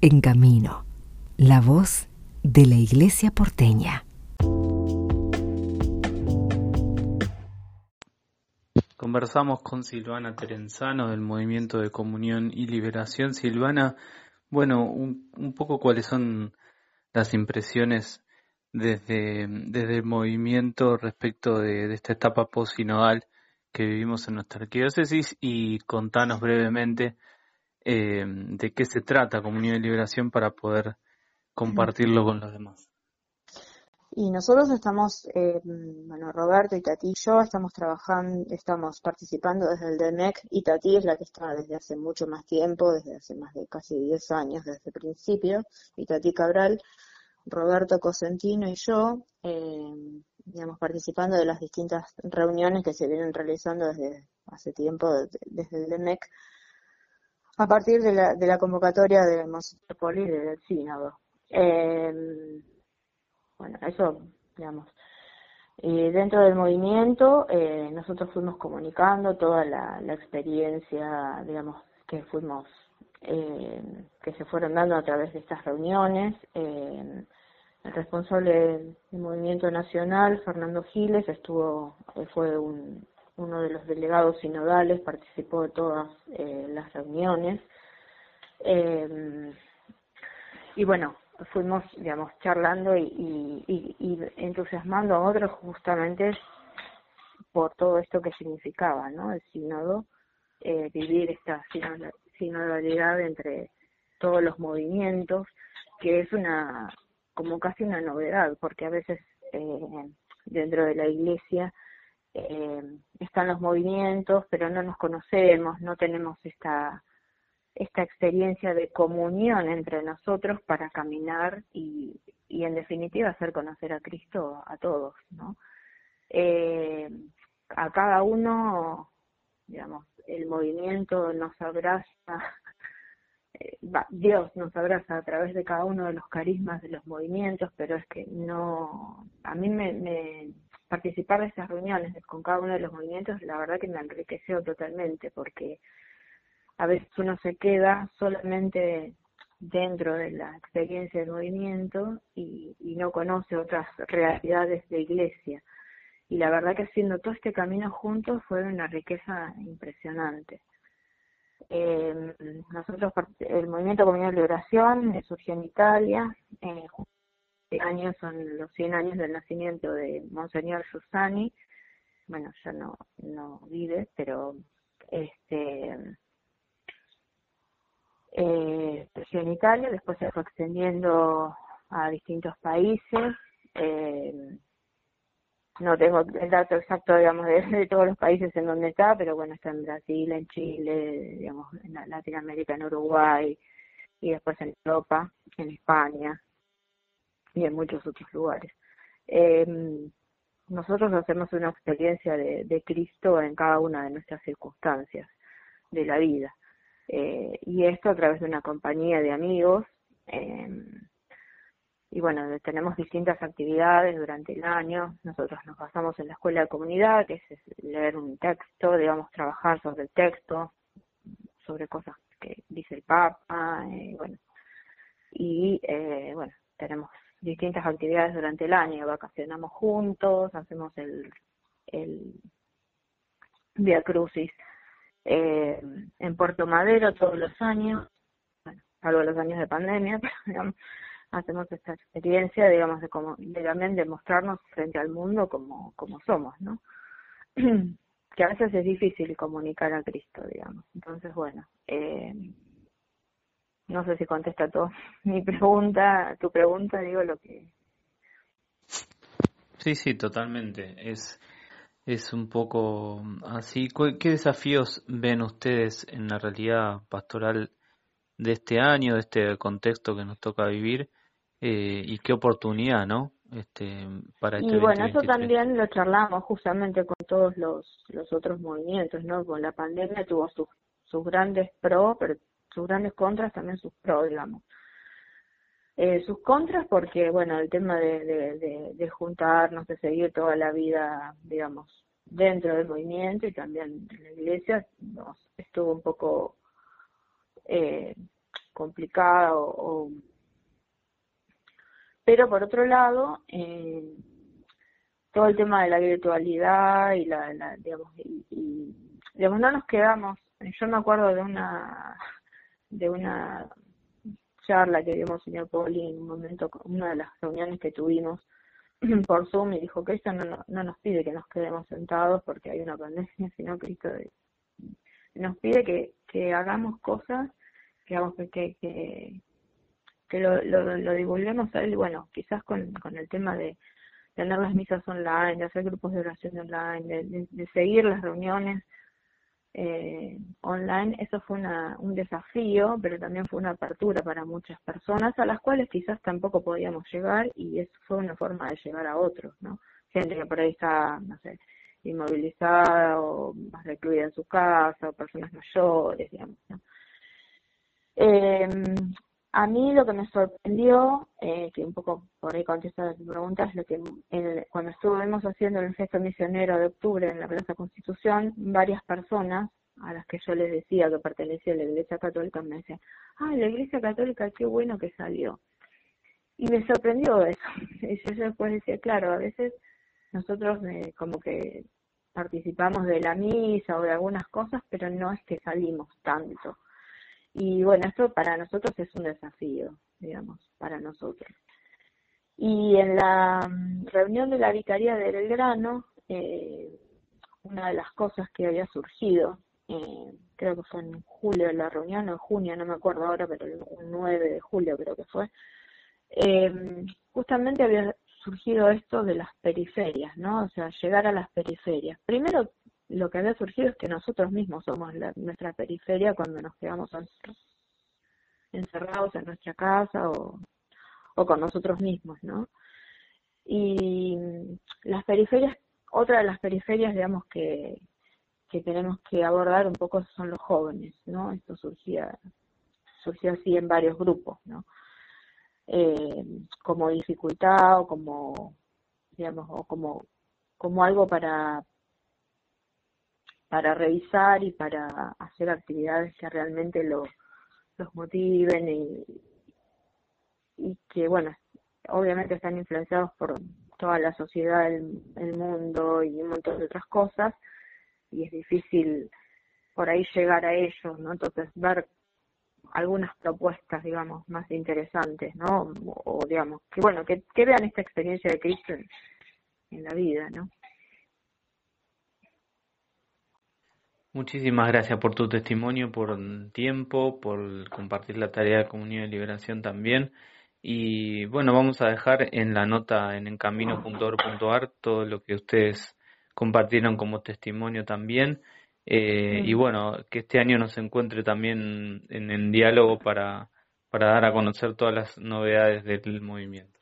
En Camino, la voz de la Iglesia porteña. Conversamos con Silvana Terenzano del Movimiento de Comunión y Liberación. Silvana, bueno, un, poco cuáles son las impresiones desde, desde el movimiento respecto de, esta etapa post-sinodal que vivimos en nuestra arquidiócesis y contanos brevemente eh, de qué se trata Comunión y Liberación para poder compartirlo con los demás. Y nosotros estamos, eh, bueno, Roberto y Tati y yo estamos trabajando, estamos participando desde el DEMEC y Tati es la que está desde hace mucho más tiempo, desde hace más de casi 10 años, desde el principio, y Tati Cabral, Roberto Cosentino y yo, eh, digamos, participando de las distintas reuniones que se vienen realizando desde hace tiempo, desde el DEMEC, a partir de la, de la convocatoria de Monseñor Poli del Sínodo. Eh, bueno, eso, digamos. Y dentro del movimiento, eh, nosotros fuimos comunicando toda la, experiencia, digamos, que fuimos, eh, que se fueron dando a través de estas reuniones. Eh, el responsable del movimiento nacional, Fernando Giles, estuvo, fue uno de los delegados sinodales, participó de todas las reuniones. y bueno, fuimos, digamos, charlando y, y, entusiasmando a otros justamente por todo esto que significaba, ¿no? El sínodo, eh, vivir esta sinodalidad entre todos los movimientos, que es una, como casi una novedad, porque a veces eh, dentro de la iglesia eh, están los movimientos, pero no nos conocemos, no tenemos esta esta experiencia de comunión entre nosotros para caminar y, y en definitiva hacer conocer a Cristo a todos, ¿no? Eh, a cada uno, digamos, el movimiento nos abraza, eh, Dios nos abraza a través de cada uno de los carismas de los movimientos, pero es que no, a mí me, me participar de esas reuniones con cada uno de los movimientos, la verdad que me enriqueció totalmente, porque a veces uno se queda solamente dentro de la experiencia del movimiento y, no conoce otras realidades de iglesia. Y la verdad que haciendo todo este camino juntos fue una riqueza impresionante. Eh, nosotros, el movimiento Comunidad de Liberación surgió en Italia, eh, este año son los 100 años del nacimiento de Monseñor Giussani, bueno, ya no, no vive, pero este eh, en Italia, después se fue extendiendo a distintos países. Eh, no tengo el dato exacto, digamos, de, todos los países en donde está, pero bueno, está en Brasil, en Chile, digamos, en Latinoamérica, en Uruguay, y después en Europa, en España, y en muchos otros lugares. Eh, nosotros hacemos una experiencia de, de Cristo en cada una de nuestras circunstancias de la vida. Eh, y esto a través de una compañía de amigos. Eh, y bueno, tenemos distintas actividades durante el año. Nosotros nos basamos en la escuela de comunidad, que es leer un texto, digamos, trabajar sobre el texto, sobre cosas que dice el Papa, eh, bueno. Y eh, bueno, tenemos distintas actividades durante el año, vacacionamos juntos, hacemos el, el Via Crucis eh, en Puerto Madero todos los años, bueno, salvo los años de pandemia, digamos, hacemos esta experiencia, digamos, de, como, de también demostrarnos frente al mundo como, como somos, ¿no? que a veces es difícil comunicar a Cristo, digamos. Entonces, bueno, eh, no sé si contesta todo mi pregunta, tu pregunta, digo lo que... Sí, sí, totalmente. Es es un poco así. ¿Qué desafíos ven ustedes en la realidad pastoral de este año, de este contexto que nos toca vivir? Eh, y qué oportunidad, ¿no? Este, para este y bueno, eso también lo charlamos justamente con todos los, los otros movimientos, ¿no? Con la pandemia tuvo sus, sus grandes pros, pero sus grandes contras también sus pros, digamos. Eh, sus contras porque, bueno, el tema de, de, juntarnos, de seguir toda la vida, digamos, dentro del movimiento y también en la iglesia, nos estuvo un poco eh, complicada o, pero por otro lado eh, todo el tema de la virtualidad y la, digamos y, digamos no nos quedamos yo me acuerdo de una de una charla que dio señor Poli en un momento una de las reuniones que tuvimos por Zoom y dijo que esto no, no nos pide que nos quedemos sentados porque hay una pandemia sino que esto nos pide que, que hagamos cosas que que, que, que lo, lo, lo divulguemos a él, bueno, quizás con, con el tema de tener las misas online, de hacer grupos de oración online, de, seguir las reuniones eh, online, eso fue una, un desafío, pero también fue una apertura para muchas personas a las cuales quizás tampoco podíamos llegar y eso fue una forma de llegar a otros, ¿no? Gente que por ahí está, no sé, inmovilizada o más recluida en su casa o personas mayores, digamos. ¿no? Eh, a mí lo que me sorprendió, eh, que un poco por ahí contesta tu pregunta, es lo que cuando estuvimos haciendo el gesto misionero de octubre en la Plaza Constitución, varias personas a las que yo les decía que pertenecía a la Iglesia Católica me decían, ah, la Iglesia Católica, qué bueno que salió. Y me sorprendió eso. Y yo después decía, claro, a veces nosotros eh, como que participamos de la misa o de algunas cosas, pero no es que salimos tanto. Y bueno, esto para nosotros es un desafío, digamos, para nosotros. Y en la mm, reunión de la Vicaría de Belgrano, eh, una de las cosas que había surgido, eh, creo que fue en julio la reunión, o en junio, no me acuerdo ahora, pero el 9 de julio creo que fue, eh, justamente había surgido esto de las periferias, ¿no? O sea, llegar a las periferias. Primero, lo que había surgido es que nosotros mismos somos nuestra periferia cuando nos quedamos encerrados en nuestra casa o, o con nosotros mismos, ¿no? Y las periferias, otra de las periferias, digamos, que, que tenemos que abordar un poco son los jóvenes, ¿no? Esto surgía, surgió así en varios grupos, ¿no? Eh, como dificultad o como, digamos, o como, como algo para, para revisar y para hacer actividades que realmente los motiven y, que, bueno, obviamente están influenciados por toda la sociedad, el, mundo y un montón de otras cosas y es difícil por ahí llegar a ellos, ¿no? Entonces ver algunas propuestas, digamos, más interesantes, ¿no? O, digamos, que bueno, que, vean esta experiencia de Cristo en, la vida, ¿no? Muchísimas gracias por tu testimonio, por el tiempo, por compartir la tarea de comunidad de liberación también. Y bueno, vamos a dejar en la nota en encamino.org.ar todo lo que ustedes compartieron como testimonio también. Eh, y bueno, que este año nos encuentre también en, en diálogo para, para dar a conocer todas las novedades del movimiento.